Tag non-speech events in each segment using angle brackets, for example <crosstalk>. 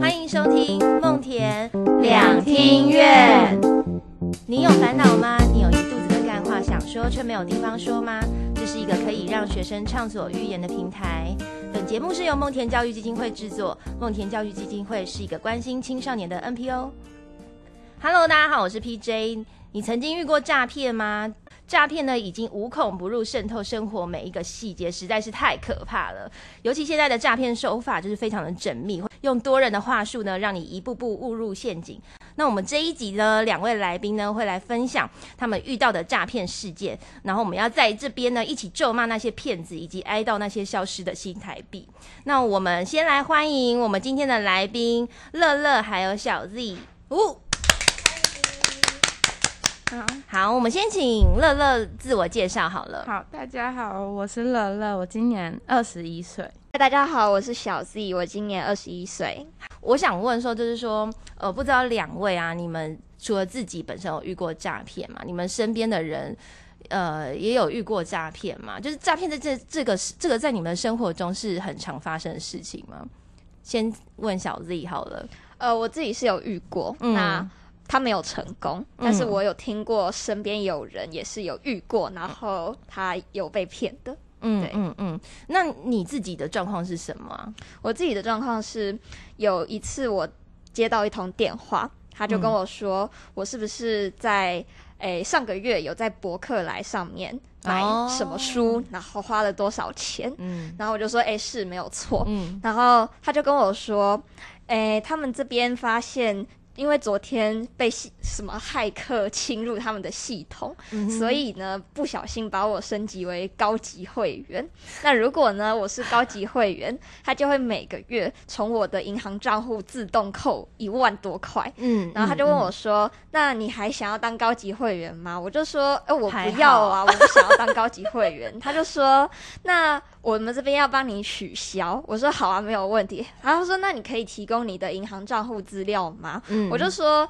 欢迎收听梦田两厅院。你有烦恼吗？你有一肚子的干话想说却没有地方说吗？这是一个可以让学生畅所欲言的平台。本节目是由梦田教育基金会制作。梦田教育基金会是一个关心青少年的 NPO。Hello，大家好，我是 PJ。你曾经遇过诈骗吗？诈骗呢，已经无孔不入，渗透生活每一个细节，实在是太可怕了。尤其现在的诈骗手法就是非常的缜密，用多人的话术呢，让你一步步误入陷阱。那我们这一集呢，两位来宾呢会来分享他们遇到的诈骗事件，然后我们要在这边呢一起咒骂那些骗子，以及哀悼那些消失的新台币。那我们先来欢迎我们今天的来宾乐乐还有小 Z。呜。好，好，我们先请乐乐自我介绍好了。好，大家好，我是乐乐，我今年二十一岁。大家好，我是小 Z，我今年二十一岁。我想问说，就是说，呃，不知道两位啊，你们除了自己本身有遇过诈骗嘛？你们身边的人，呃，也有遇过诈骗吗？就是诈骗在这这个这个在你们生活中是很常发生的事情吗？先问小 Z 好了。呃，我自己是有遇过，嗯那他没有成功，但是我有听过身边有人也是有遇过，然后他有被骗的。嗯对嗯嗯。那你自己的状况是什么啊？我自己的状况是，有一次我接到一通电话，他就跟我说，我是不是在诶、上个月有在博客来上面买哦什么书，然后花了多少钱？嗯然后我就说，诶、是没有错。嗯然后他就跟我说，诶，他们这边发现，因为昨天被系什么骇客侵入他们的系统，嗯所以呢不小心把我升级为高级会员。那如果呢我是高级会员，<laughs> 他就会每个月从我的银行账户自动扣一万多块。嗯然后他就问嗯我说：“那你还想要当高级会员吗？”我就说：“哎、我不要啊，我不想要当高级会员。”他就说：“那我们这边要帮你取消。”我说：“好啊，没有问题。”然后他说：“那你可以提供你的银行账户资料吗？”嗯我就说：“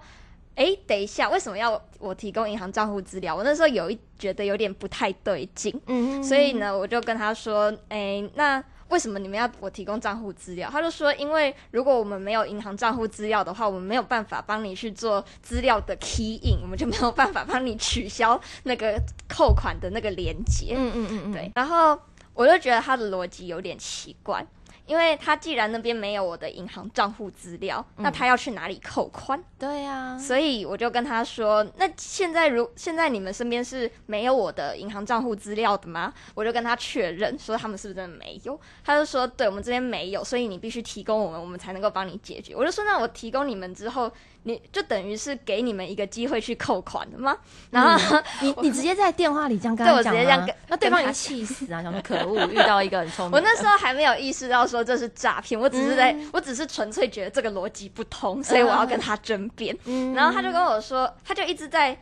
哎、等一下，为什么要我提供银行账户资料？”我那时候有一觉得有点不太对劲，嗯所以呢，我就跟他说：“哎、那为什么你们要我提供账户资料？”他就说：“因为如果我们没有银行账户资料的话，我们没有办法帮你去做资料的 key in，我们就没有办法帮你取消那个扣款的那个连接。嗯嗯嗯嗯对，然后我就觉得他的逻辑有点奇怪。因为他既然那边没有我的银行账户资料，那他要去哪里扣款？对呀，所以我就跟他说：“那现在如现在你们身边是没有我的银行账户资料的吗？”我就跟他确认说他们是不是真的没有，他就说：“对，我们这边没有，所以你必须提供我们，我们才能够帮你解决。”我就说：“那我提供你们之后，你就等于是给你们一个机会去扣款的吗？”然后、<laughs> 你你直接在电话里这样跟对他讲吗我直接这样跟那对方已经气死啊！<laughs> 想说可恶，遇到一个很聪明。我那时候还没有意识到说这是诈骗，我只是在、嗯我只是纯粹觉得这个逻辑不通，所以我要跟他争辩。嗯然后他就跟我说，他就一直在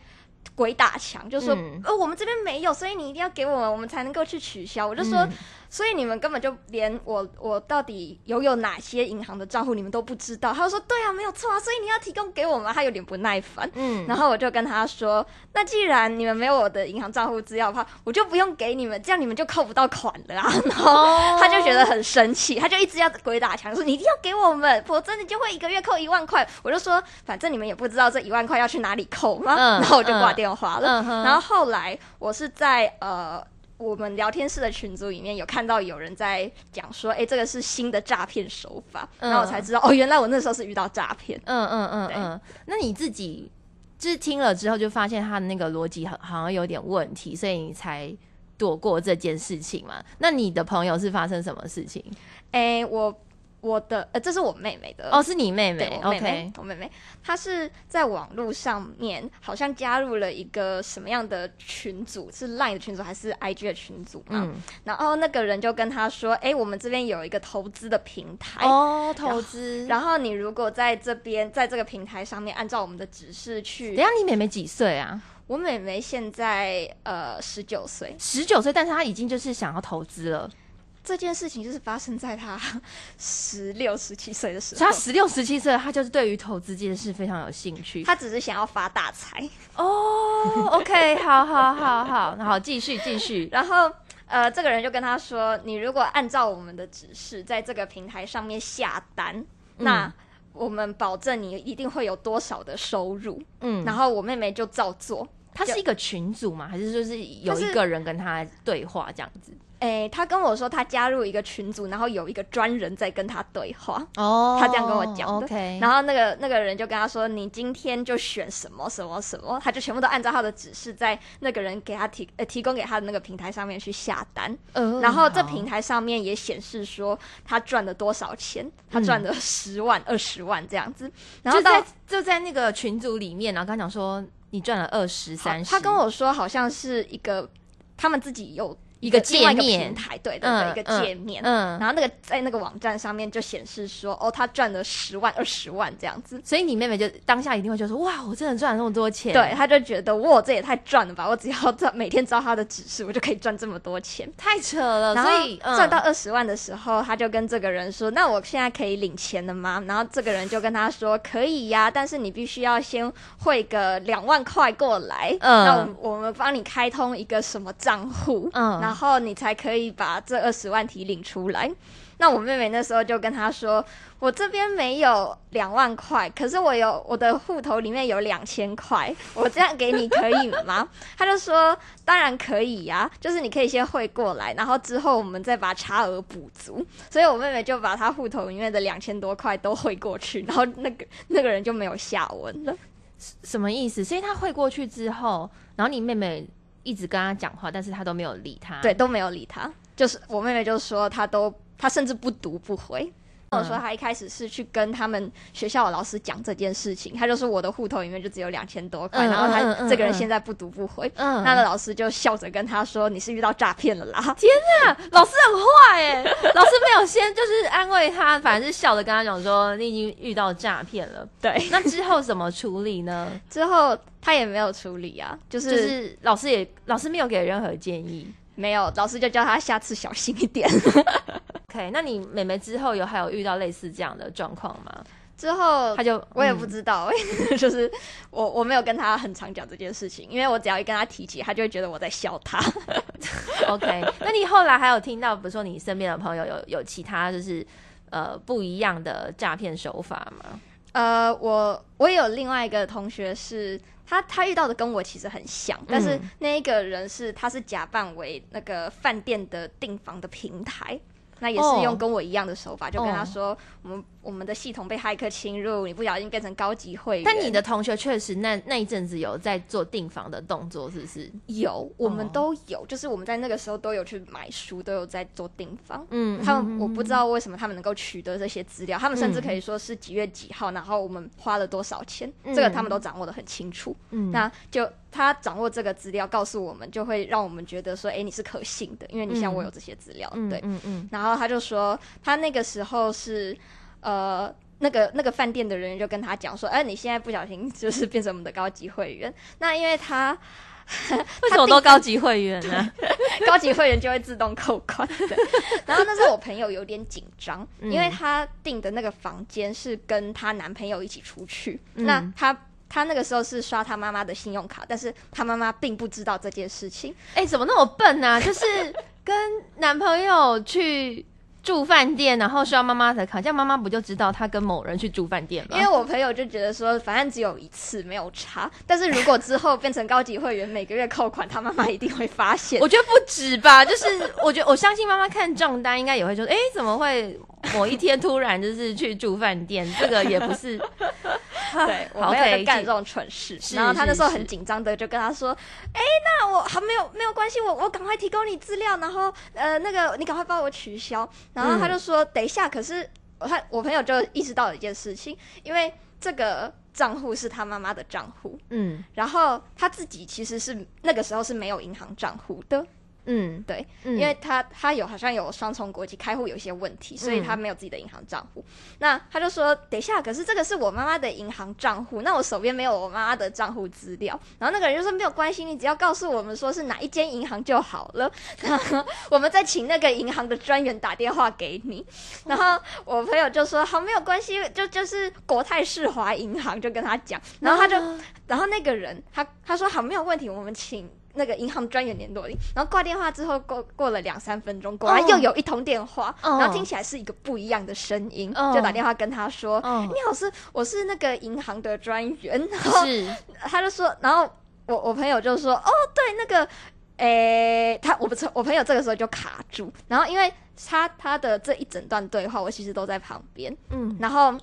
鬼打墙，就说、嗯呃我们这边没有，所以你一定要给我们，我们才能够去取消。我就说，嗯所以你们根本就连我我到底拥有哪些银行的账户你们都不知道。他就说，对啊，没有错啊，所以你要提供给我们。他有点不耐烦。嗯然后我就跟他说：“那既然你们没有我的银行账户资料的话，我就不用给你们，这样你们就扣不到款了啊。”然后哦他就觉得很生气，他就一直要鬼打墙，说：“你一定要给我们，否则你就会一个月扣一万块。”我就说：“反正你们也不知道这一万块要去哪里扣吗？”嗯然后我就挂电话了。然后后来我是在呃。我们聊天室的群组里面有看到有人在讲说，哎、这个是新的诈骗手法，嗯然后我才知道，哦，原来我那时候是遇到诈骗。嗯嗯嗯对嗯，那你自己就是听了之后就发现他的那个逻辑好好像有点问题，所以你才躲过这件事情嘛？那你的朋友是发生什么事情？哎、我我的呃，这是我妹妹的哦，是你妹对妹我妹妹，OK，我妹妹，她是在网络上面好像加入了一个什么样的群组？是 LINE 的群组还是 IG 的群组嘛？嗯，然后那个人就跟她说：“哎、我们这边有一个投资的平台。哦，投资。然后你如果在这边，在这个平台上面按照我们的指示去等一，下，你妹妹几岁啊？我妹妹现在呃十九岁，十九岁，但是她已经就是想要投资了，这件事情就是发生在他 <laughs> 十六、十七岁的时候所以她。十六、十七岁，他就是对于投资这件事非常有兴趣。他只是想要发大财，哦，OK，好好好好，好，继续继续。然后呃，这个人就跟他说，你如果按照我们的指示在这个平台上面下单，那我们保证你一定会有多少的收入。嗯，然后我妹妹就照做。他是一个群组吗？还是说是有一个人跟他对话这样子？诶，他跟我说他加入一个群组，然后有一个专人在跟他对话。哦，他这样跟我讲的。OK，然后那个那个人就跟他说：“你今天就选什么什么什么。”他就全部都按照他的指示，在那个人给他提呃提供给他的那个平台上面去下单。呃然后这平台上面也显示说他赚了多少钱，他赚了十万、二十万这样子。然后就在就在那个群组里面，然后跟他讲说你赚了二十三十，他跟我说好像是一个他们自己有一个界面平台，对的一个界面。嗯，然后那个在那个网站上面就显示说，哦，他赚了十万、二十万这样子。所以你妹妹就当下一定会觉得说哇，我真的赚了那么多钱，对，，他就觉得哇，这也太赚了吧！我只要照每天照他的指示，我就可以赚这么多钱。太扯了，所以嗯赚到二十万的时候，他就跟这个人说：“那我现在可以领钱了吗？”然后这个人就跟他说：“可以呀，但是你必须要先汇个两万块过来，嗯那我们我们帮你开通一个什么账户，嗯然后然后你才可以把这二十万提领出来。”那我妹妹那时候就跟他说：“我这边没有两万块，可是我有我的户头里面有两千块，我这样给你可以吗？” <laughs> 他就说：“当然可以呀、就是你可以先汇过来，然后之后我们再把差额补足。”所以我妹妹就把她户头里面的两千多块都汇过去，然后那个 <laughs> 那个人就没有下文了。什么意思？所以他汇过去之后，然后你妹妹一直跟他讲话，但是他都没有理他，对，，都没有理他。就是我妹妹就说他都，他甚至不读不回。跟我说他一开始是去跟他们学校的老师讲这件事情，他就说我的户头里面就只有两千多块，嗯然后他、嗯嗯嗯这个人嗯现在不读不回。嗯，那个老师就笑着跟他说：“你是遇到诈骗了啦。老师很坏哎，老师没有先就是安慰他，反正是笑着跟他讲说你已经遇到诈骗了。”对，那之后怎么处理呢？之后他也没有处理啊，就是、就是老师也老师没有给任何建议。没有，老师就叫他下次小心一点。<laughs> OK，那你妹妹之后有还有遇到类似这样的状况吗？之后他就我也嗯不知道、<laughs> 就是我我没有跟他很常讲这件事情，因为我只要一跟他提起，他就会觉得我在笑他。<laughs> OK，那你后来还有听到，比如说你身边的朋友有有其他就是呃不一样的诈骗手法吗？呃，我我也有另外一个同学是。他他遇到的跟我其实很像，但是嗯那一个人是他是假扮为那个饭店的订房的平台，那也哦。是用跟我一样的手法，就跟他哦。说我们我们的系统被骇客侵入，你不小心变成高级会员。但你的同学确实那那一阵子有在做订房的动作，是不是？有，我们哦都有，就是我们在那个时候都有去买书，都有在做订房。嗯他们我不知道为什么他们能够取得这些资料，他们甚至嗯可以说是几月几号，然后我们花了多少钱，嗯这个他们都掌握的很清楚。嗯那就他掌握这个资料告诉我们，就会让我们觉得说，哎、你是可信的，因为你像我有这些资料，嗯对。嗯嗯然后他就说，他那个时候是呃。那个那个饭店的人员就跟他讲说，哎、你现在不小心就是变成我们的高级会员，那因为 <laughs> 他为什么都高级会员呢？高级会员就会自动扣款的。然后那时候我朋友有点紧张，嗯因为她订的那个房间是跟她男朋友一起出去，嗯那她。她那个时候是刷她妈妈的信用卡，但是她妈妈并不知道这件事情。哎、怎么那么笨啊？就是跟男朋友去住饭店，然后需要妈妈的卡，这样妈妈不就知道他跟某人去住饭店吗？因为我朋友就觉得说，反正只有一次没有差，但是如果之后变成高级会员，每个月扣款，他妈妈一定会发现。我觉得不止吧，就是我觉得我相信妈妈看账单应该也会说，哎、怎么会 <laughs> 某一天突然就是去住饭店？这个也不是，<laughs> 对，我好没有干这种蠢事。是然后他那时候很紧张的就跟他说：“哎、那我还没有没有关系，我我赶快提供你资料，然后呃那个你赶快帮我取消。”然后他就说：“等一下，可是我他我朋友就意识到了一件事情，因为这个账户是他妈妈的账户，嗯然后他自己其实是那个时候是没有银行账户的。”嗯，对，嗯因为他他有好像有双重国籍，开户有一些问题，所以他没有自己的银行账户。那他就说，等一下，可是这个是我妈妈的银行账户，那我手边没有我妈妈的账户资料。然后那个人就说没有关系，你只要告诉我们说是哪一间银行就好了，然 <laughs> 后我们再请那个银行的专员打电话给你。然后我朋友就说好，没有关系，就就是国泰世华银行，就跟他讲，然后他就。然后那个人他他说好没有问题，我们请那个银行专员联络你，然后挂电话之后过过了两三分钟，果然哦又有一通电话，哦。然后听起来是一个不一样的声音，哦。就打电话跟他说：“哦你好，是我是那个银行的专员。<laughs> ”然后是，他就说，然后我我朋友就说：“哦，对，那个，诶，他我不是我朋友这个时候就卡住，然后因为他他的这一整段对话，我其实都在旁边，嗯。然后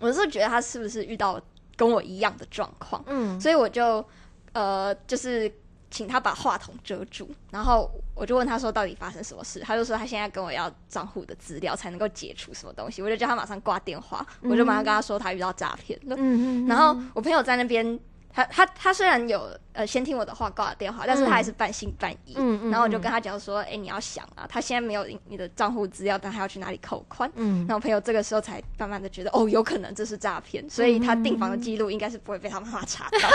我是觉得他是不是遇到跟我一样的状况。”嗯，所以我就呃，就是请他把话筒遮住，然后我就问他说到底发生什么事，他就说他现在跟我要账户的资料才能够解除什么东西，我就叫他马上挂电话，我就马上跟他说他遇到诈骗了。嗯嗯，然后我朋友在那边，他他他虽然有呃先听我的话挂了电话，但是他还是半信半疑。嗯嗯然后我就跟他讲说，哎、你要想啊，他现在没有你你的账户资料，但他要去哪里扣款？嗯然后我朋友这个时候才慢慢的觉得，哦，有可能这是诈骗，所以他订房的记录应该是不会被他妈妈查到。<laughs>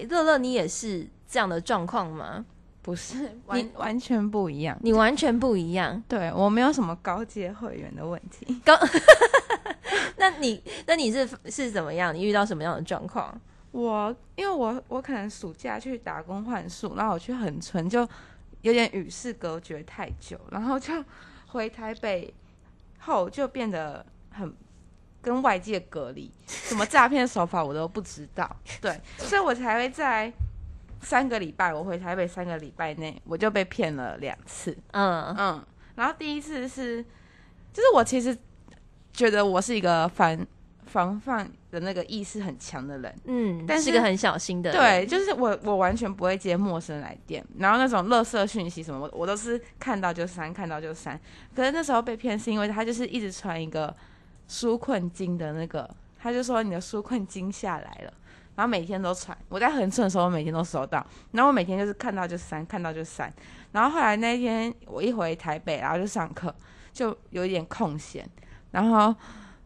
诶乐乐，你也是这样的状况吗？不是 <laughs> 完完全不一样。你完全不一样。对我没有什么高阶会员的问题。<laughs> 那你那你是是怎么样？你遇到什么样的状况？我因为我我可能暑假去打工换宿，然后我去很村就有点与世隔绝太久，然后就回台北后就变得很跟外界隔离，什么诈骗手法我都不知道，对，所以我才会在三个礼拜，我回台北三个礼拜内我就被骗了两次，嗯嗯，然后第一次是，就是我其实觉得我是一个防防范的那个意识很强的人，嗯，但是是个很小心的人。对，就是我我完全不会接陌生来电，然后那种垃圾讯息什么，我我都是看到就删，看到就删。可是那时候被骗是因为他就是一直传一个纾困金的那个，他就说你的纾困金下来了。然后每天都传，我在横村的时候我每天都收到，然后我每天就是看到就删，看到就删。然后后来那一天我一回台北，然后就上课，就有一点空闲，然后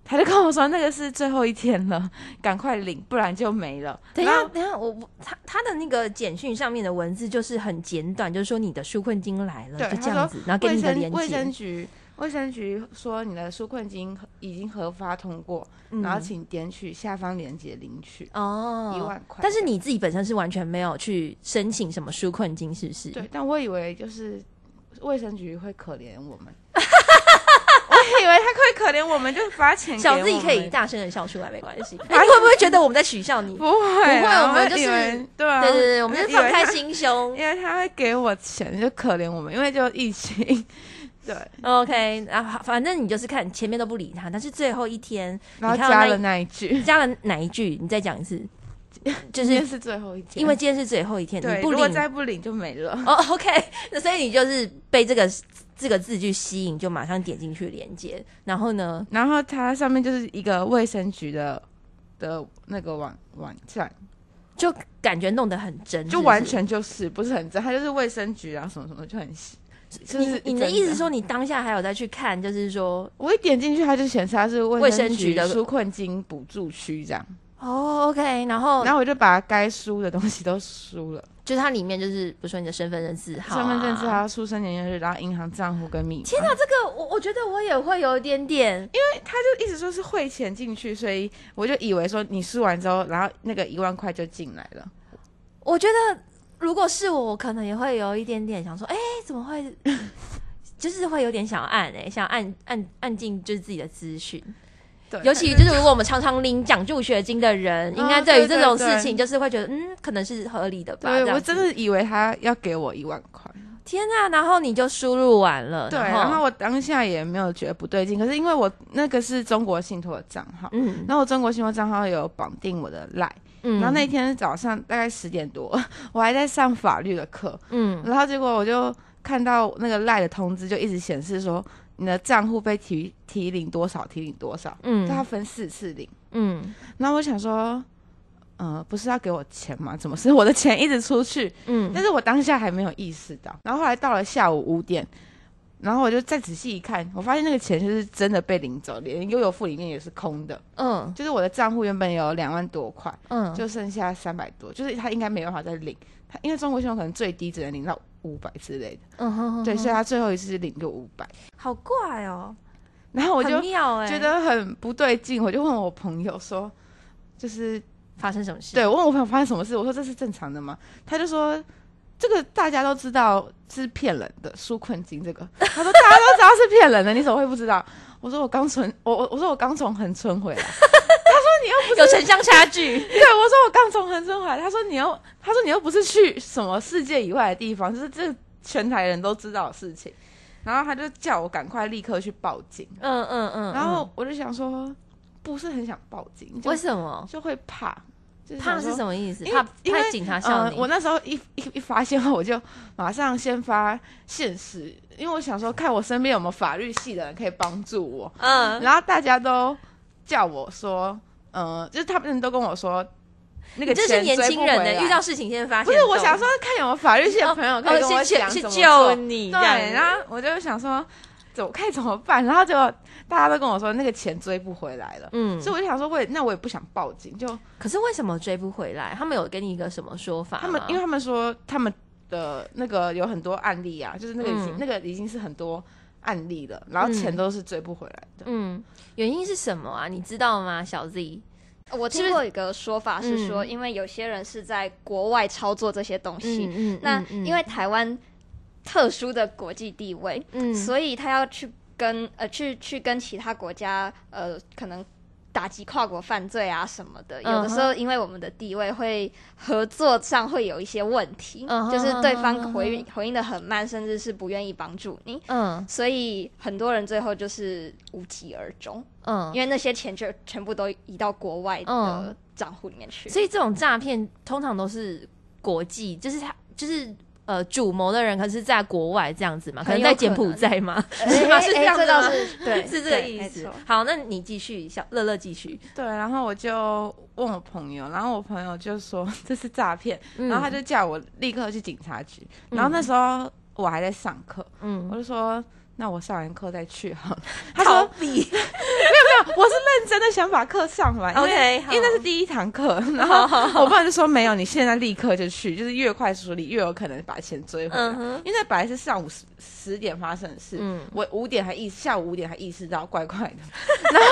他就跟我说那个是最后一天了，赶快领，不然就没了。等一下，等一下，我我他他的那个简讯上面的文字就是很简短，就是说你的纾困金来了，对就这样子，然后给你的连生卫生接，局卫生局说你的纾困金已经核发通过，然后请点取下方链接领取嗯哦一万块。但是你自己本身是完全没有去申请什么纾困金，是不是？对，但我以为就是卫生局会可怜我们，<laughs> 我以为他会可怜我们，就发钱给小自己可以大声的笑出来，没关系。<laughs> 哎你会不会觉得我们在取笑你？不会啊，不会我们就是对啊，对对对，我们是放开心胸。因为他会给我钱，就可怜我们，因为就疫情，对，OK，然后反正你就是看前面都不理他，但是最后一天然后加了那一句，<laughs> 加了哪一句？你再讲一次，<laughs> 就是今天是最后一天，因为今天是最后一天，对，如果你不领再不领就没了。哦，OK，那 <laughs> 所以你就是被这个这个字句吸引，就马上点进去连接，然后呢，然后它上面就是一个卫生局的的那个网网站，就感觉弄得很真，就是完。全就是不是很真，它就是卫生局啊什么什么就很细。就是你你的意思说，你当下还有再去看，就是说，我一点进去，它就显示它是卫卫生局的纾困金补助区这样，哦，OK，然后然后我就把该输的东西都输了，就是它里面就是，比如说你的身份证字号、身份证字。号、出生年月日，然后银行账户跟密码。天哪，这个我我觉得我也会有一点点，因为他就一直说是汇钱进去，所以我就以为说你输完之后，然后那个一万块就进来了。我觉得如果是我，我可能也会有一点点想说，哎、怎么会？<laughs> 就是会有点想按哎、想按按按进就是自己的资讯，对，尤其就是如果我们常常领奖助学金的人，应该对于这种事情就是会觉得，嗯，可能是合理的吧。我真的以为他要给我一万块。天呐、然后你就输入完了，对，然然后我当下也没有觉得不对劲，可是因为我那个是中国信托的账号，嗯然后我中国信托账号有绑定我的赖，嗯。然后那天早上大概十点多，<laughs> 我还在上法律的课，嗯。然后结果我就看到那个赖的通知就一直显示说你的账户被提提领多少，提领多少，就它嗯分四次领，嗯。然后我想说。呃，不是要给我钱吗？怎么是我的钱一直出去？嗯。但是我当下还没有意识到，然后后来到了下午五点，然后我就再仔细一看，我发现那个钱就是真的被领走，连悠游付里面也是空的，嗯。就是我的账户原本有两万多块，嗯，就剩下三百多，就是他应该没办法再领，他因为中国信用可能最低只能领到五百之类的，嗯哼哼对，所以他最后一次领就五百，好怪哦，然后我就觉得很不对劲，我就问我朋友说，就是发生什么事？对，我问我朋友发生什么事，我说这是正常的吗？他就说这个大家都知道是骗人的，纾困金这个，他说大家都知道是骗人的，你怎么会不知道？我说我刚存，我我我说我刚从横村回来，他说你又不是 <laughs> 有城乡差距。对我说我刚从横村回来，他说你又他说你又不是去什么世界以外的地方，就是这全台人都知道的事情，然后他就叫我赶快立刻去报警，嗯嗯嗯，然后我就想说不是很想报警，就为什么？就会怕，就是怕是什么意思？怕因为怕警察笑嗯，你？我那时候一一一发现后，我就马上先发现实，因为我想说，看我身边有没有法律系的人可以帮助我。嗯，然后大家都叫我说，嗯、就是他们都跟我说，那个这是年轻人的，遇到事情先发现。不是我想说，看有没有法律系的朋友可以跟我讲救你，对，然后我就想说，怎么该怎么办？然后结果大家都跟我说，那个钱追不回来了。嗯，所以我就想说，我也那我也不想报警，就可是为什么追不回来？他们有给你一个什么说法？他们因为他们说他们的那个有很多案例啊，就是那个已经、嗯那个已经是很多案例了，然后钱嗯都是追不回来的。嗯，原因是什么啊？你知道吗，小 Z？我听过一个说法是说，嗯因为有些人是在国外操作这些东西，嗯那因为台湾特殊的国际地位，嗯。所以他要去跟呃去去跟其他国家呃可能打击跨国犯罪啊什么的，有的时候因为我们的地位会合作上会有一些问题，就是对方回应回应的很慢，甚至是不愿意帮助你，嗯。所以很多人最后就是无疾而终，嗯，因为那些钱就全部都移到国外的嗯。账户里面去。所以这种诈骗通常都是国际，就是他就是。呃，主谋的人可是在国外这样子嘛，可能在柬埔寨嘛，<laughs> 哎是吗？哎是这样子吗？<laughs> 对，是这个意思。好，那你继续，小乐乐继续。对，然后我就问我朋友，然后我朋友就说 <laughs> 这是诈骗，然后他就就叫我立刻去警察局。然后那时候我还在上课，嗯我嗯，就说那我上完课再去好了。<laughs> 他逃说避。<laughs> 我是认真的想把课上完 OK，因为因为那是第一堂课，然后我爸就说没有，你现在立刻就去，就是越快处理越有可能把钱追回来。嗯，因为那本来是上午十十点发生的事，嗯我五点还意下午五点还意识到怪怪的，<laughs> 然后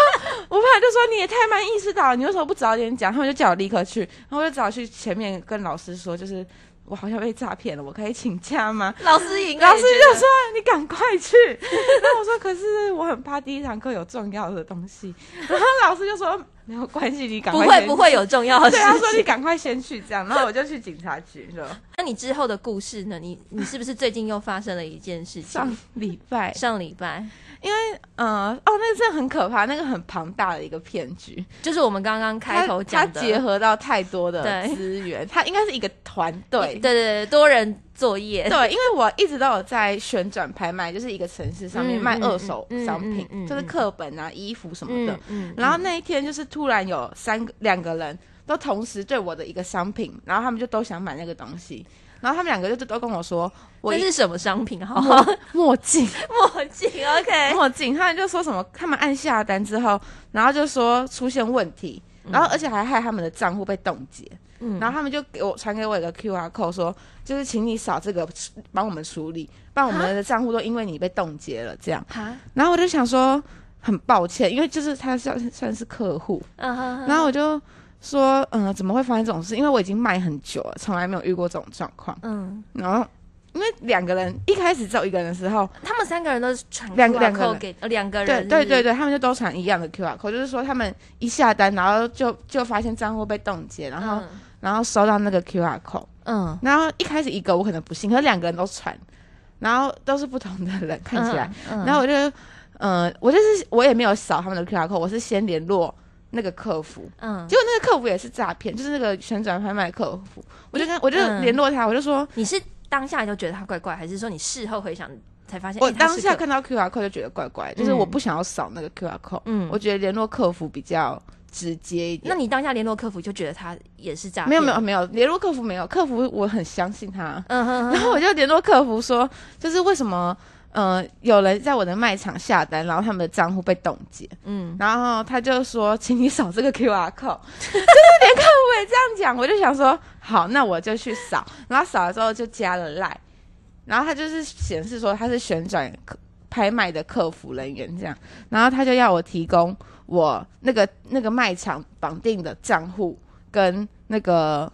我爸就说你也太慢意识到了，你为什么不早点讲？他们就叫我立刻去，然后我就只好去前面跟老师说，就是我好像被诈骗了，我可以请假吗？<laughs> 老师应老师就说你赶快去，<laughs> 然后我说可是我很怕第一堂课有重要的东西，<laughs> 然后老师就说没有关系，你赶快不会不会有重要的事对，他说你情。赶快先去这样，然后我就去警察局了。那你之后的故事呢？你你是不是最近又发生了一件事情？上礼拜上礼拜嗯，哦，那个真的很可怕，那个很庞大的一个骗局。就是我们刚刚开头讲的，它它结合到太多的对资源，它应该是一个团队对。对对，多人作业，对，因为我一直都有在旋转拍卖，就是一个城市上面嗯卖二手商品，嗯嗯嗯就是课本啊、衣服什么的。然后那一天就是突然有三个两个人都同时对我的一个商品，然后他们就都想买那个东西，然后他们两个就都跟我说，我一那是什么商品？好好墨镜。墨镜，OK，墨镜，他们就说什么，他们按下单之后，然后就说出现问题，然后而且还害他们的账户被冻结，嗯。然后他们就给我传给我一个 Q R code，说就是请你扫这个帮我们处理，不然我们的账户都因为你被冻结了这样。哈，然后我就想说很抱歉，因为就是他算算是客户，嗯哼，然后我就说嗯、怎么会发生这种事？因为我已经卖很久了，从来没有遇过这种状况。嗯，然后因为两个人一开始只有一个人的时候，他们三个人都是传两个 QR 两个 code 给呃两个人，对对对对，对，他们就都传一样的 QR code，就是说他们一下单，然后就就发现账户被冻结，然后、然后收到那个 QR code，嗯，然后一开始一个我可能不信，可是两个人都传，然后都是不同的人看起来，嗯，嗯。然后我就呃我就是我也没有扫他们的 QR code，我是先联络那个客服，嗯，结果那个客服也是诈骗，就是那个旋转拍卖客服，我就跟我就嗯联络他，我就说你是当下就觉得他怪怪，还是说你事后回想才发现？我当下看到 QR code 就觉得怪怪，就是嗯我不想要扫那个 QR code，、嗯。我觉得联络客服比较直接一点。那你当下联络客服就觉得他也是诈骗？没有没有，没有联络客服没有，客服我很相信他，嗯哼，然后我就联络客服说，就是为什么呃有人在我的卖场下单，然后他们的账户被冻结，嗯。然后他就说请你扫这个 QR code，<laughs> 就是连客服也这样讲，我就想说好，那我就去扫，然后扫了之后就加了赖，然后他就是显示说他是旋转客拍卖的客服人员这样，然后他就要我提供我那个那个卖场绑定的账户跟那个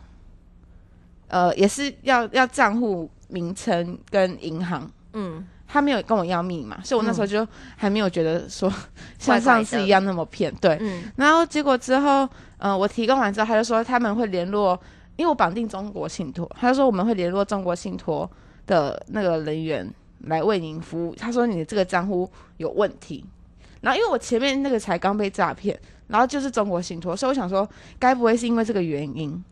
呃，也是要要账户名称跟银行。嗯，他没有跟我要密码，所以我那时候就还没有觉得说 <laughs> 像上次一样那么骗。对，嗯然后结果之后，呃，我提供完之后，他就说他们会联络，因为我绑定中国信托，他就说我们会联络中国信托的那个人员来为您服务。他说你的这个账户有问题，然后因为我前面那个才刚被诈骗，然后就是中国信托，所以我想说，该不会是因为这个原因，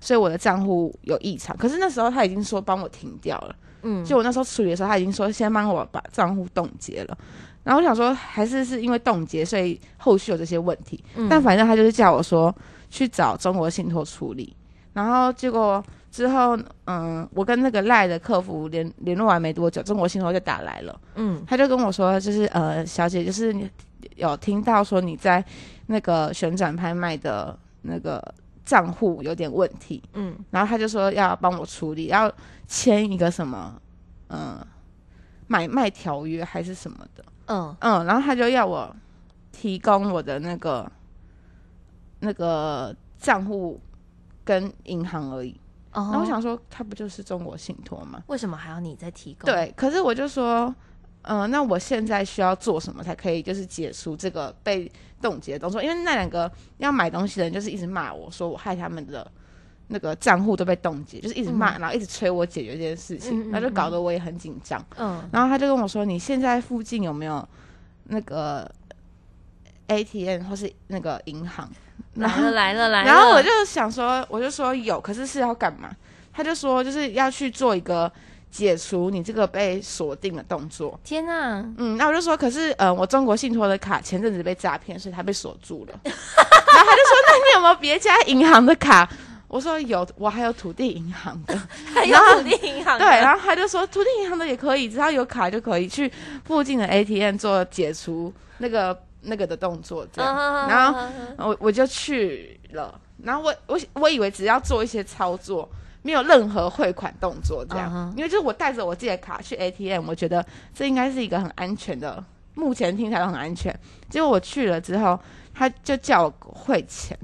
所以我的账户有异常？可是那时候他已经说帮我停掉了。嗯，就我那时候处理的时候，他已经说先帮我把账户冻结了。然后我想说，还是是因为冻结，所以后续有这些问题。嗯但反正他就是叫我说去找中国信托处理。然后结果之后，嗯，我跟那个赖的客服联联络完没多久，中国信托就打来了。嗯。他就跟我说，就是呃，小姐，就是你有听到说你在那个旋转拍卖的那个账户有点问题，嗯。然后他就说要帮我处理，要签一个什么，嗯、买卖条约还是什么的，嗯。嗯，然后他就要我提供我的那个那个账户跟银行而已。哦然后我想说，他不就是中国信托吗？为什么还要你再提供？，对，可是我就说，嗯、那我现在需要做什么才可以，就是解除这个被冻结的动作？因为那两个要买东西的人就是一直骂我说我害他们的那个账户都被冻结，就是一直骂，然后一直催我解决这件事情，嗯嗯然后就搞得我也很紧张。嗯然后他就跟我说，你现在附近有没有那个 ATM 或是那个银行？然来后了来了来了，然后我就想说，我就说有，可是是要干嘛？他就说就是要去做一个解除你这个被锁定的动作。天哪，嗯，那我就说，可是呃，我中国信托的卡前阵子被诈骗，所以他被锁住了。<laughs> 然后他就说，那你有没有别家银行的卡？我说有，我还有土地银行的。<laughs> 还有土地银行的对，然后他就说土地银行的也可以，只要有卡就可以去附近的 ATM 做解除那个那个的动作，这样。嗯然后我我就去了，然后我我我以为只要做一些操作，没有任何汇款动作这样因为就是我带着我自己的卡去 ATM，我觉得这应该是一个很安全的，目前听起来都很安全。结果我去了之后，他就叫我汇钱，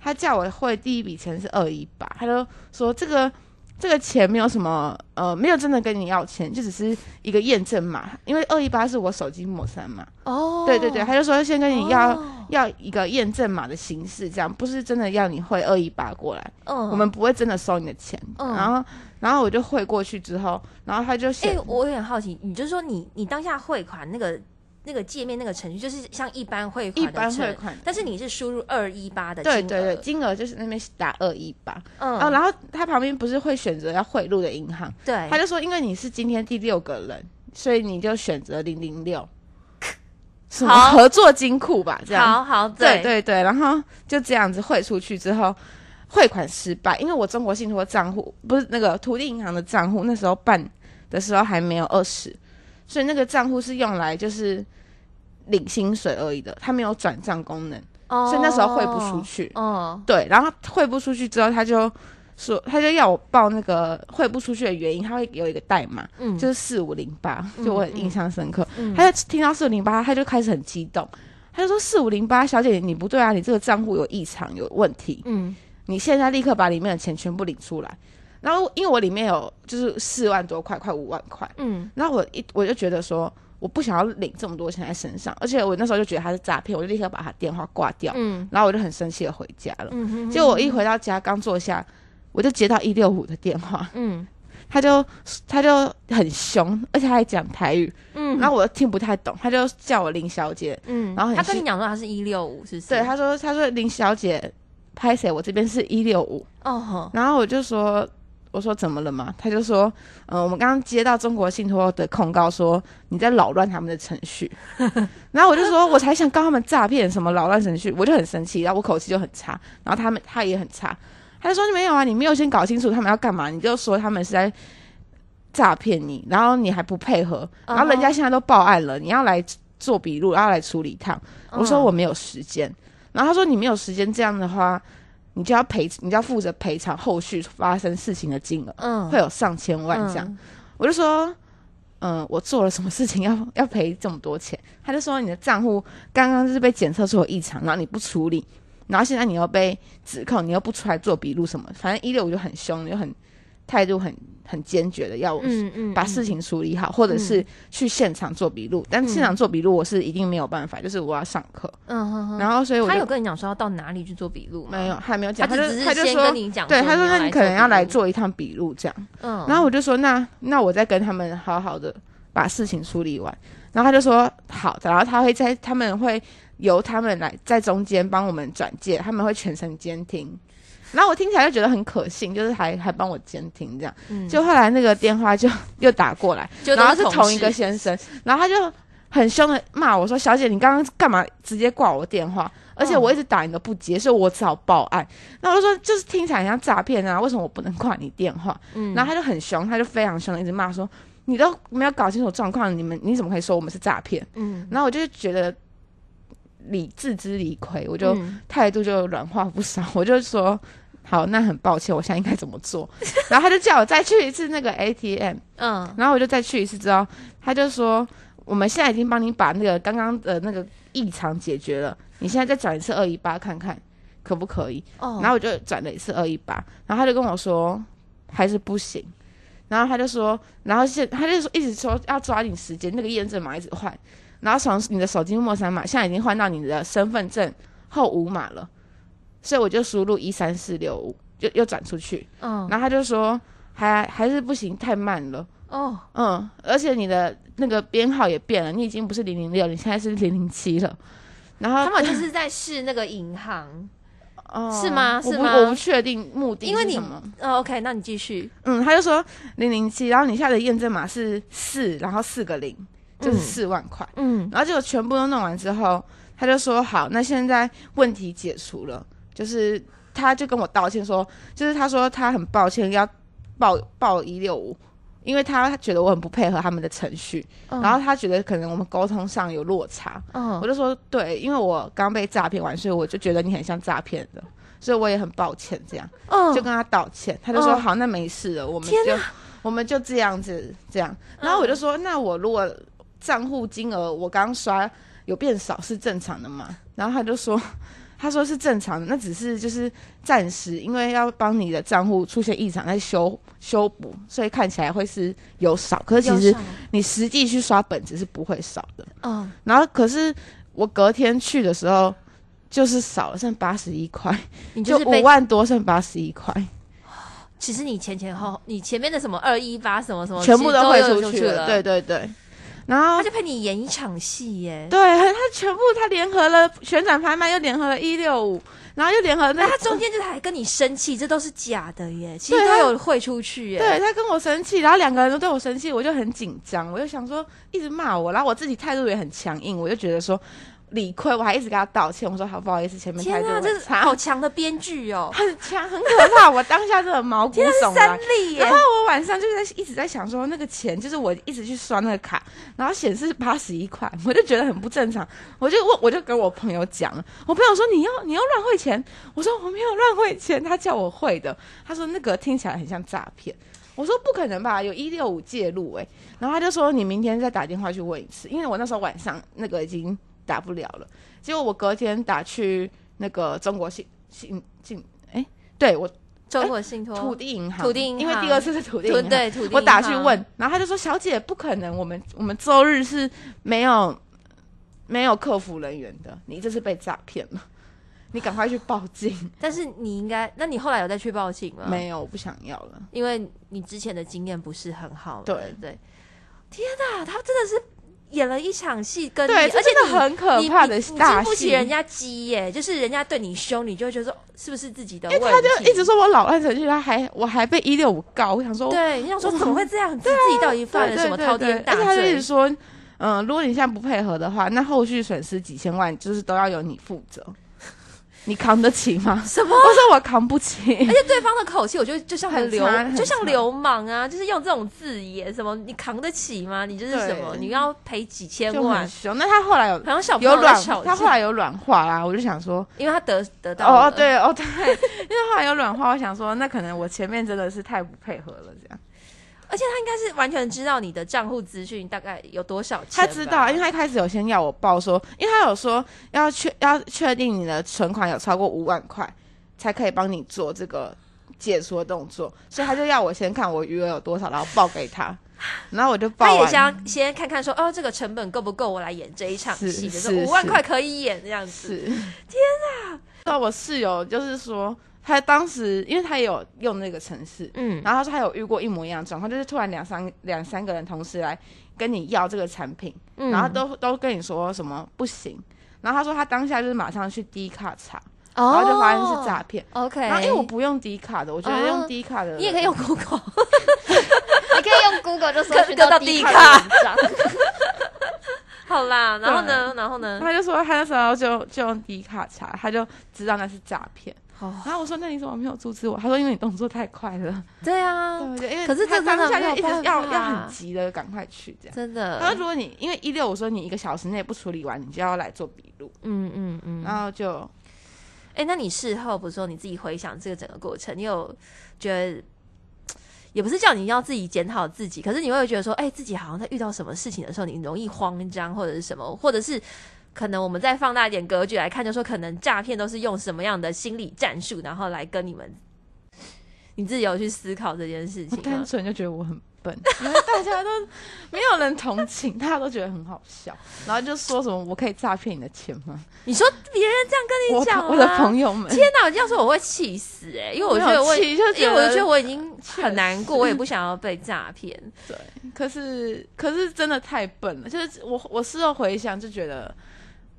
他叫我汇第一笔钱是二一八，他就说这个。这个钱没有什么，呃，没有真的跟你要钱，就只是一个验证码，因为二一八是我手机抹删嘛。哦，对对对，他就说先跟你要、哦。要一个验证码的形式，这样不是真的要你汇二一八过来，嗯。我们不会真的收你的钱。嗯。然后然后我就汇过去之后，然后他就哎、写，我有点好奇，你就是说你你当下汇款那个那个界面那个程序，就是像一般汇款一般汇款，但是你是输入二一八的金额，对对对，金额就是那边打二一八，嗯，哦，然后他旁边不是会选择要汇入的银行，对，他就说因为你是今天第六个人，所以你就选择零零六，什么合作金库吧，这样。好好对对对，然后就这样子汇出去之后，汇款失败，因为我中国信托账户不是那个土地银行的账户，那时候办的时候还没有二十，所以那个账户是用来就是领薪水而已的，他没有转账功能，哦所以那时候汇不出去。哦，对，然后汇不出去之后，他就说他就要我报那个汇不出去的原因，他会有一个代码，嗯，就是四五零八，就我很印象深刻。嗯他就听到四五零八，他就开始很激动，他就说：“四五零八，小姐你不对啊，你这个账户有异常，有问题，嗯你现在立刻把里面的钱全部领出来。”然后因为我里面有就是四万多块，快五万块，嗯然后我一我就觉得说。我不想要领这么多钱在身上，而且我那时候就觉得他是诈骗，我就立刻把他电话挂掉，嗯然后我就很生气的回家了。嗯哼结果我一回到家，刚坐下，我就接到一六五的电话，嗯他就他就很凶，而且他还讲台语，嗯，然后我又听不太懂，他就叫我林小姐，嗯，然后很他跟你讲说他是一六五，是？对，他说他说林小姐拍谁？我这边是一六五，哦吼，然后我就说。我说怎么了嘛？他就说，嗯、我们刚刚接到中国信托的控告，说你在扰乱他们的程序。<laughs> 然后我就说，我才想告他们诈骗，什么扰乱程序，我就很生气，然后我口气就很差，然后他们他也很差，他就说没有啊，你没有先搞清楚他们要干嘛，你就说他们是在诈骗你，然后你还不配合，然后人家现在都报案了，你要来做笔录，要来处理一趟。我说我没有时间，然后他说你没有时间，这样的话，你就要赔，你就要负责赔偿后续发生事情的金额，嗯会有上千万这样。嗯我就说，嗯，我做了什么事情 <laughs> 要要赔这么多钱？他就说你的账户刚刚就是被检测出有异常，然后你不处理，然后现在你又被指控，你又不出来做笔录什么，反正一六五就很凶，就很态度很很坚决的要我把事情处理好，或者是去现场做笔录。但现场做笔录我是一定没有办法，就是我要上课，嗯哼哼，然后所以我就他有跟你讲说要到哪里去做笔录吗？没有，还没有讲，他就只他就是先跟说。你讲，对，他说那你可能要来做做一趟笔录这样，嗯，然后我就说那那我再跟他们好好的把事情处理完，然后他就说好，然后他会在他们会由他们来在中间帮我们转介，他们会全程监听，然后我听起来就觉得很可信，就是还还帮我监听这样，嗯就后来那个电话就又打过来，就然后是是同一个先生，然后他就很凶的骂我说：“小姐，你刚刚干嘛直接挂我电话？而且我一直打你都不接，所以我只好报案。”那我就说：“就是听起来很像诈骗啊，为什么我不能挂你电话？”嗯然后他就很凶，他就非常凶的一直骂说：“你都没有搞清楚状况，你们你怎么可以说我们是诈骗嗯？”然后我就觉得理自知理亏，我就嗯态度就软化不少，我就说。好，那很抱歉，我现在应该怎么做？然后他就叫我再去一次那个 ATM，嗯然后我就再去一次之后，他就说我们现在已经帮你把那个刚刚的那个异常解决了，你现在再转一次二一八看看可不可以？哦，然后我就转了一次二一八，然后他就跟我说还是不行，然后他就说，然后现他就说一直说要抓紧时间，那个验证码一直换，然后从你的手机末三码现在已经换到你的身份证后五码了，所以我就输入一三四六五，就又转出去，嗯然后他就说还还是不行，太慢了。哦嗯，而且你的那个编号也变了，你已经不是零零六，你现在是零零七了。然后他们就是在试那个银行。<laughs> 哦是吗是吗我不确定目的因为你是什么。哦，OK，那你继续。嗯，他就说零零七，然后你现在的验证码是四，然后四个零，就是嗯。四万块。嗯。然后结果全部都弄完之后，他就说好，那现在问题解除了，就是他就跟我道歉说，就是他说他很抱歉要报报一六五，因为他觉得我很不配合他们的程序，嗯。然后他觉得可能我们沟通上有落差，嗯。我就说对，因为我刚被诈骗完，所以我就觉得你很像诈骗的，所以我也很抱歉，这样嗯。就跟他道歉，他就说嗯。好，那没事了，我们天就我们就这样子这样，然后我就嗯。说那我如果账户金额我刚刷有变少是正常的嘛？然后他就说。<laughs> 他说是正常的，那只是就是暂时，因为要帮你的账户出现异常在修修补，所以看起来会是有少，可是其实你实际去刷本子是不会少的。嗯然后可是我隔天去的时候，就是少了，剩八十一块，你就五万多剩八十一块，其实你前前后你前面的什么二一八什么什么，全部都汇出去了。对，对对，然后他就陪你演一场戏耶。对他全部他联合了旋转拍卖，又联合了一六五，然后又联合那那他中间就是还跟你生气，这都是假的耶，其实他有汇出去耶。对他跟我生气，然后两个人都对我生气，我就很紧张，我就想说一直骂我，然后我自己态度也很强硬，我就觉得说理亏，我还一直跟他道歉，我说好不好意思，前面态天啊，这是好强的编剧哦，<laughs> 很强，很可怕，我当下真的毛骨悚三然。立耶然后。我晚上就在一直在想说，那个钱就是我一直去刷那个卡，然后显示八十一块，我就觉得很不正常。我就我我就跟我朋友讲了，我朋友说你要你要乱汇钱，我说我没有乱汇钱，他叫我汇的，他说那个听起来很像诈骗。我说不可能吧，有一六五介入哎、然后他就说你明天再打电话去问一次，因为我那时候晚上那个已经打不了了，结果我隔天打去那个中国信信信哎、对我中国信托土地银行，土地银行因为第二次是土地银行，对土地，我打去问，，然后他就说：“小姐，不可能，我们我们周日是没有没有客服人员的，你这是被诈骗了，你赶快去报警。但是你应该，那你后来有再去报警吗？没有，我不想要了。因为你之前的经验不是很好。对对，天哪，他真的是演了一场戏，跟你，对，而且这真的很可怕的你你大经不起。人家激耶，就是人家对你凶，你就会觉得说是不是自己的问题？因为他就一直说我扰乱程序，他还我还被一六五告，我想说，对，你想说怎么会这样？自自己到底犯了什么滔天大而且他就一直？说，嗯、如果你现在不配合的话，那后续损失几千万就是都要由你负责，你扛得起吗？什么？我说我扛不起。而且对方的口气，我觉得就像很流，很就像流氓啊，就是用这种字眼，什么你扛得起吗？你就是什么？你要赔几千万，凶。那他后来有好像小朋有软友在吵，他后，来有软化啦，我就想说，因为他得得到哦哦，对哦对，<laughs> 因为后来有软化，我想说，那可能我前面真的是太不配合了，这样。而且他应该是完全知道你的账户资讯大概有多少钱，他知道，因为他一开始有先要我报说，因为他有说要确要确定你的存款有超过五万块，才可以帮你做这个解除的动作，所以他就要我先看我余额有多少，然后报给他，<laughs> 然后我就报他也。想先看看说，哦，这个成本够不够我来演这一场戏，就是五万块可以演这样子。天啊！那我室友就是说，他当时因为他也有用那个城市，嗯，然后他说他有遇过一模一样的状况，就是突然两三两三个人同时来跟你要这个产品，嗯。然后都都跟你说什么不行，然后他说他当下就是马上去 D 卡查，然然后就发现是诈骗。OK，然后因为我不用 D 卡的，我觉得哦。用 D 卡的，你也可以用 Google，<laughs> 你可以用 Google 就搜寻 <laughs> 各到第 D 卡卡。文章。<laughs> 好啦，然后呢，然后呢，他就说他那时候就就用 D 卡查，他就知道那是诈骗。哦，然后我说那你怎么没有阻止我？他说因为你动作太快了。对啊，对 <laughs> 对，因为可是这他真的当下就一直没有办要法要很急的赶快去这样。真的他说的，如果你因为一六我说你一个小时内不处理完，你就要来做笔录，嗯嗯嗯。然后就哎，那你事后不是说你自己回想这个整个过程，你有觉得？也不是叫你要自己检讨自己，可是你会觉得说，哎、自己好像在遇到什么事情的时候，你容易慌张，或者是什么，或者是可能我们再放大一点格局来看，就说可能诈骗都是用什么样的心理战术，然后来跟你们，你自己有去思考这件事情单？纯就觉得我很笨，因 <laughs> 为大家都没有人同情，大家都觉得很好笑，然后就说什么我可以诈骗你的钱吗？你说别人这样跟你讲吗我的朋友们，天哪！这样说我会气死哎、因为我觉得我，因为我觉得我已经很难过，我也不想要被诈骗。对，可是可是真的太笨了，就是我我事后回想就觉得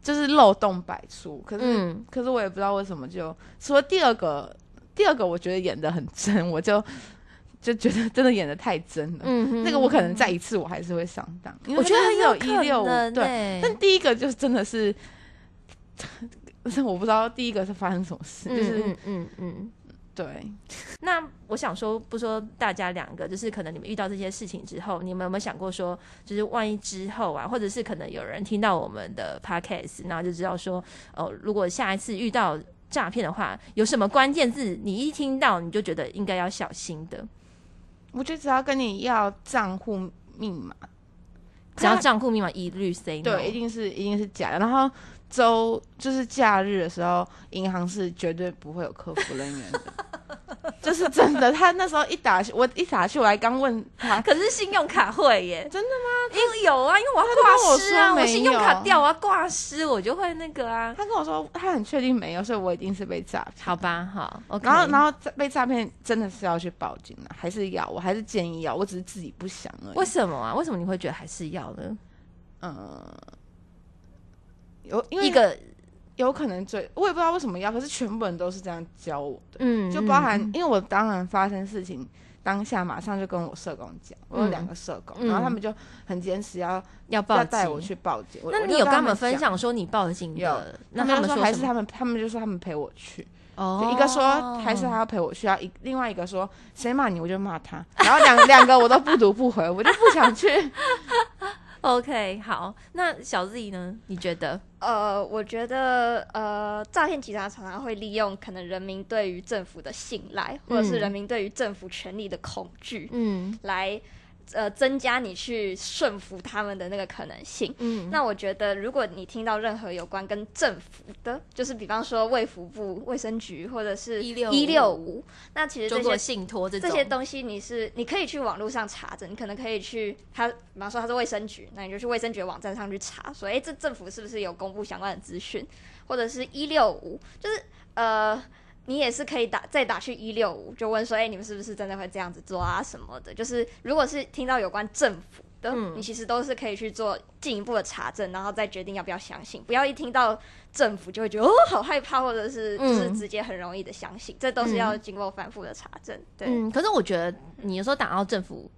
就是漏洞百出，可是、嗯。可是我也不知道为什么就除了第二个第二个我觉得演的很真，我就就觉得真的演的太真了。那个我可能再一次我还是会上当，因为我觉得很有可一六五对，欸但第一个就真的是，<laughs> 我不知道第一个是发生什么事，就是、嗯嗯嗯。对，那我想说，不说大家两个，就是可能你们遇到这些事情之后，你们有没有想过说，就是万一之后啊，或者是可能有人听到我们的 podcast，然后就知道说，哦，如果下一次遇到诈骗的话，有什么关键字你一听到你就觉得应该要小心的，我觉得只要跟你要账户密码，只要账户密码一律 say no。对，一定是一定是假的。然后周就是假日的时候，银行是绝对不会有客服人员的，<laughs> 这是真的。他那时候一打去，我一打去，我还刚问他，可是信用卡会耶，真的吗？因为有啊，因为我要挂失啊，我信用卡掉，我要挂失，我就会那个啊。他跟我说他很确定没有，所以我一定是被诈骗。好吧，好，OK。然后，然后被诈骗真的是要去报警了，还是要？我还是建议要，我只是自己不想而已为。什么啊？为什么你会觉得还是要呢？嗯，有因为一个有可能最我也不知道为什么要，可是全部人都是这样教我的。嗯，就包含，嗯因为我当然发生事情当下马上就跟我社工讲，我有两个社工，嗯然后他们就很坚持要要报带我去报警。我那你有跟他们？分享说你报警有的？那他们说还是他们，他们就说他们陪我去，哦就一个说还是他要陪我去，要一另外一个说谁骂你我就骂他，然后两两个我都不读不回，我就不想去。OK 好。那小 Z 呢？你觉得？呃，我觉得呃，诈骗集团常常会利用可能人民对于政府的信赖，或者是嗯人民对于政府权力的恐惧，嗯来呃增加你去顺服他们的那个可能性。嗯，那我觉得，如果你听到任何有关跟政府的，就是比方说卫福部、卫生局或者是165一六五，那其实这些信托这这些东西你是你可以去网络上查证，你可能可以去他，比方说他是卫生局，那你就去卫生局网站上去查，说，诶，这政府是不是有公布相关的资讯，或者是一六五，就是呃，你也是可以打再打去一六五，就问说，诶，你们是不是真的会这样子做啊什么的？就是如果是听到有关政府的，嗯你其实都是可以去做进一步的查证，然后再决定要不要相信，不要一听到政府就会觉得哦好害怕，或者是就是嗯直接很容易的相信，这都是要经过反复的查证，对。嗯，可是我觉得你有时候打到政府。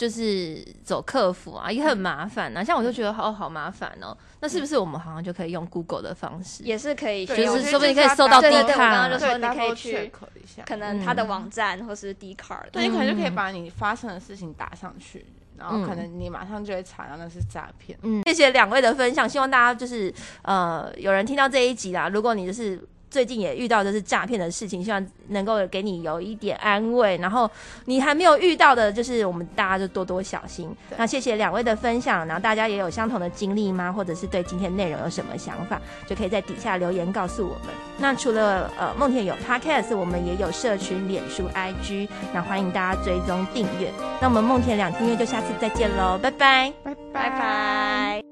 就是走客服啊，也很麻烦啊。像我就觉得哦好麻烦哦。那是不是我们好像就可以用 Google 的方式？也是可以，就是说不定可以搜到对对 D 对，我卡刚刚就说你可以去 check 一下，可能他的嗯网站或是 D card，对，你可能就可以嗯把你发生的事情打上去，然后可嗯能你马上就会查到那是诈骗。嗯，谢谢两位的分享，希望大家就是呃有人听到这一集啦，如果你就是最近也遇到的是诈骗的事情，希望能够给你有一点安慰。然后你还没有遇到的，就是我们大家就多多小心。那谢谢两位的分享，然后大家也有相同的经历吗？或者是对今天内容有什么想法，就可以在底下留言告诉我们。那除了呃梦田有 Podcast，我们也有社群、脸书、IG，那欢迎大家追踪订阅。那我们梦田两厅院就下次再见喽，拜拜，拜拜拜。